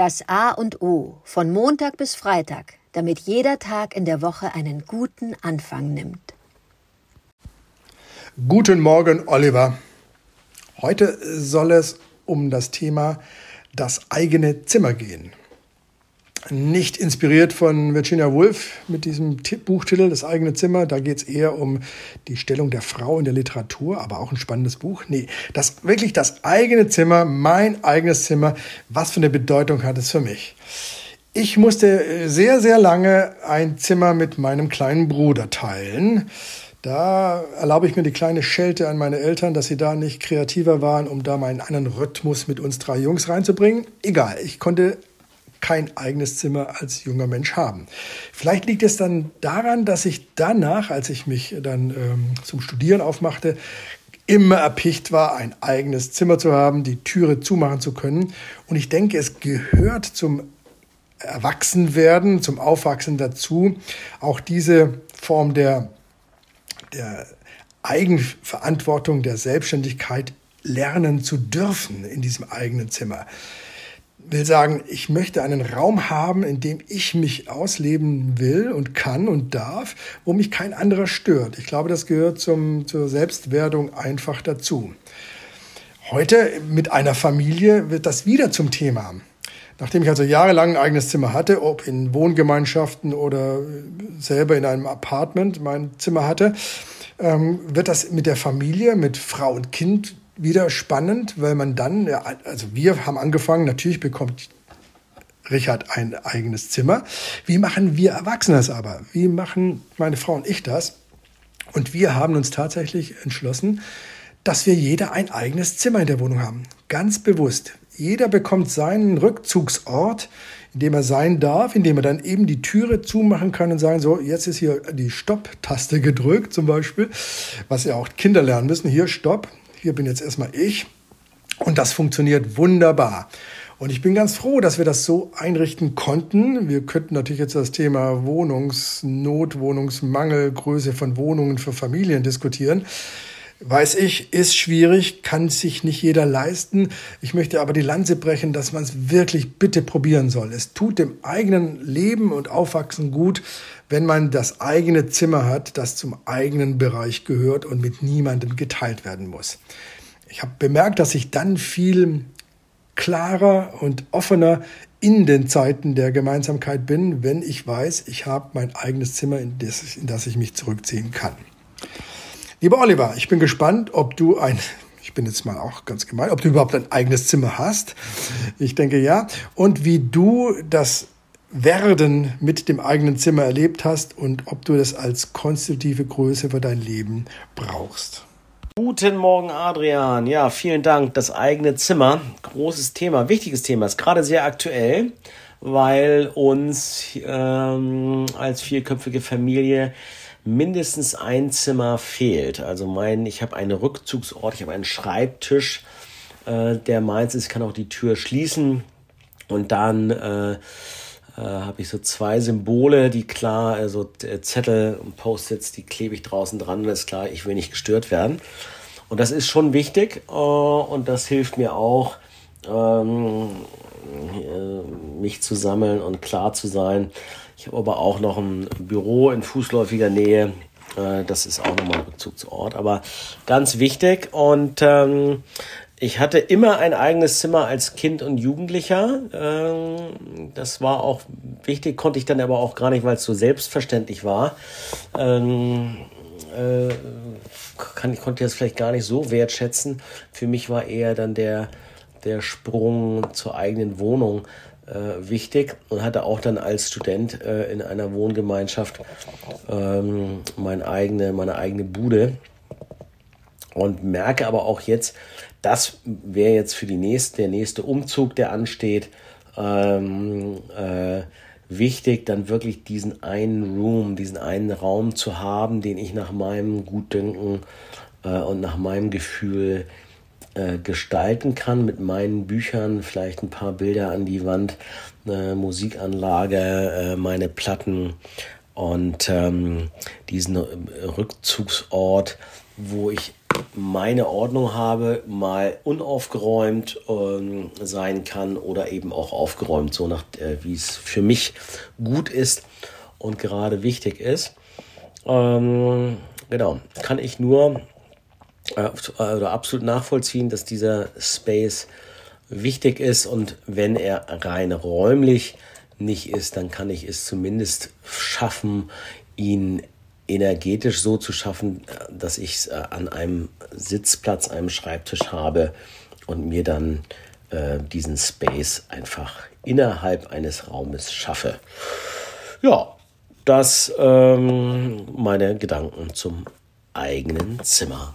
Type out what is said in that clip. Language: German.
Das A und O von Montag bis Freitag, damit jeder Tag in der Woche einen guten Anfang nimmt. Guten Morgen, Oliver. Heute soll es um das Thema das eigene Zimmer gehen nicht inspiriert von Virginia Woolf mit diesem Buchtitel Das eigene Zimmer. Da geht es eher um die Stellung der Frau in der Literatur, aber auch ein spannendes Buch. Nee, das wirklich das eigene Zimmer, mein eigenes Zimmer. Was für eine Bedeutung hat es für mich? Ich musste sehr, sehr lange ein Zimmer mit meinem kleinen Bruder teilen. Da erlaube ich mir die kleine Schelte an meine Eltern, dass sie da nicht kreativer waren, um da mal einen anderen Rhythmus mit uns drei Jungs reinzubringen. Egal, ich konnte kein eigenes Zimmer als junger Mensch haben. Vielleicht liegt es dann daran, dass ich danach, als ich mich dann ähm, zum Studieren aufmachte, immer erpicht war, ein eigenes Zimmer zu haben, die Türe zumachen zu können. Und ich denke, es gehört zum Erwachsenwerden, zum Aufwachsen dazu, auch diese Form der, der Eigenverantwortung, der Selbstständigkeit lernen zu dürfen in diesem eigenen Zimmer will sagen, ich möchte einen Raum haben, in dem ich mich ausleben will und kann und darf, wo mich kein anderer stört. Ich glaube, das gehört zum, zur Selbstwerdung einfach dazu. Heute mit einer Familie wird das wieder zum Thema. Nachdem ich also jahrelang ein eigenes Zimmer hatte, ob in Wohngemeinschaften oder selber in einem Apartment mein Zimmer hatte, ähm, wird das mit der Familie, mit Frau und Kind wieder spannend, weil man dann, also wir haben angefangen, natürlich bekommt Richard ein eigenes Zimmer. Wie machen wir Erwachsene das aber? Wie machen meine Frau und ich das? Und wir haben uns tatsächlich entschlossen, dass wir jeder ein eigenes Zimmer in der Wohnung haben. Ganz bewusst. Jeder bekommt seinen Rückzugsort, in dem er sein darf, in dem er dann eben die Türe zumachen kann und sagen, so, jetzt ist hier die Stopp-Taste gedrückt zum Beispiel, was ja auch Kinder lernen müssen. Hier, Stopp, hier bin jetzt erstmal ich. Und das funktioniert wunderbar. Und ich bin ganz froh, dass wir das so einrichten konnten. Wir könnten natürlich jetzt das Thema Wohnungsnot, Wohnungsmangel, Größe von Wohnungen für Familien diskutieren. Weiß ich, ist schwierig, kann sich nicht jeder leisten. Ich möchte aber die Lanze brechen, dass man es wirklich bitte probieren soll. Es tut dem eigenen Leben und Aufwachsen gut, wenn man das eigene Zimmer hat, das zum eigenen Bereich gehört und mit niemandem geteilt werden muss. Ich habe bemerkt, dass ich dann viel klarer und offener in den Zeiten der Gemeinsamkeit bin, wenn ich weiß, ich habe mein eigenes Zimmer, in das, ich mich zurückziehen kann. Lieber Oliver, ich bin gespannt, ob du ein, ich bin jetzt mal auch ganz gemein, ob du überhaupt ein eigenes Zimmer hast. Ich denke ja. Und wie du das Werden mit dem eigenen Zimmer erlebt hast und ob du das als konstitutive Größe für dein Leben brauchst. Guten Morgen, Adrian. Ja, vielen Dank. Das eigene Zimmer, großes Thema, wichtiges Thema, ist gerade sehr aktuell, weil uns ähm, als vierköpfige Familie mindestens ein Zimmer fehlt. Also mein, ich habe einen Rückzugsort, ich habe einen Schreibtisch, äh, der meins ist, ich kann auch die Tür schließen und dann äh, äh, habe ich so zwei Symbole, die klar, also Zettel und Post-its, die klebe ich draußen dran, das ist klar, ich will nicht gestört werden. Und das ist schon wichtig äh, und das hilft mir auch, ähm, äh, mich zu sammeln und klar zu sein, ich habe aber auch noch ein Büro in fußläufiger Nähe. Äh, das ist auch nochmal ein Rückzugsort, aber ganz wichtig. Und ähm, ich hatte immer ein eigenes Zimmer als Kind und Jugendlicher. Ähm, das war auch wichtig, konnte ich dann aber auch gar nicht, weil es so selbstverständlich war. Ähm, äh, kann, ich konnte das vielleicht gar nicht so wertschätzen. Für mich war eher dann der, der Sprung zur eigenen Wohnung äh, wichtig und hatte auch dann als Student äh, in einer Wohngemeinschaft ähm, meine, eigene, meine eigene Bude. Und merke aber auch jetzt, das wäre jetzt für die nächste, der nächste Umzug, der ansteht, ähm, äh, wichtig, dann wirklich diesen einen Room, diesen einen Raum zu haben, den ich nach meinem Gutdünken äh, und nach meinem Gefühl äh, gestalten kann mit meinen Büchern, vielleicht ein paar Bilder an die Wand, eine Musikanlage, äh, meine Platten und ähm, diesen Rückzugsort, wo ich meine Ordnung habe, mal unaufgeräumt ähm, sein kann oder eben auch aufgeräumt, so nach äh, wie es für mich gut ist und gerade wichtig ist. Ähm, genau, kann ich nur äh, oder absolut nachvollziehen, dass dieser Space wichtig ist und wenn er rein räumlich nicht ist, dann kann ich es zumindest schaffen, ihn energetisch so zu schaffen, dass ich es äh, an einem Sitzplatz, einem Schreibtisch habe und mir dann äh, diesen Space einfach innerhalb eines Raumes schaffe. Ja, das ähm, meine Gedanken zum eigenen Zimmer.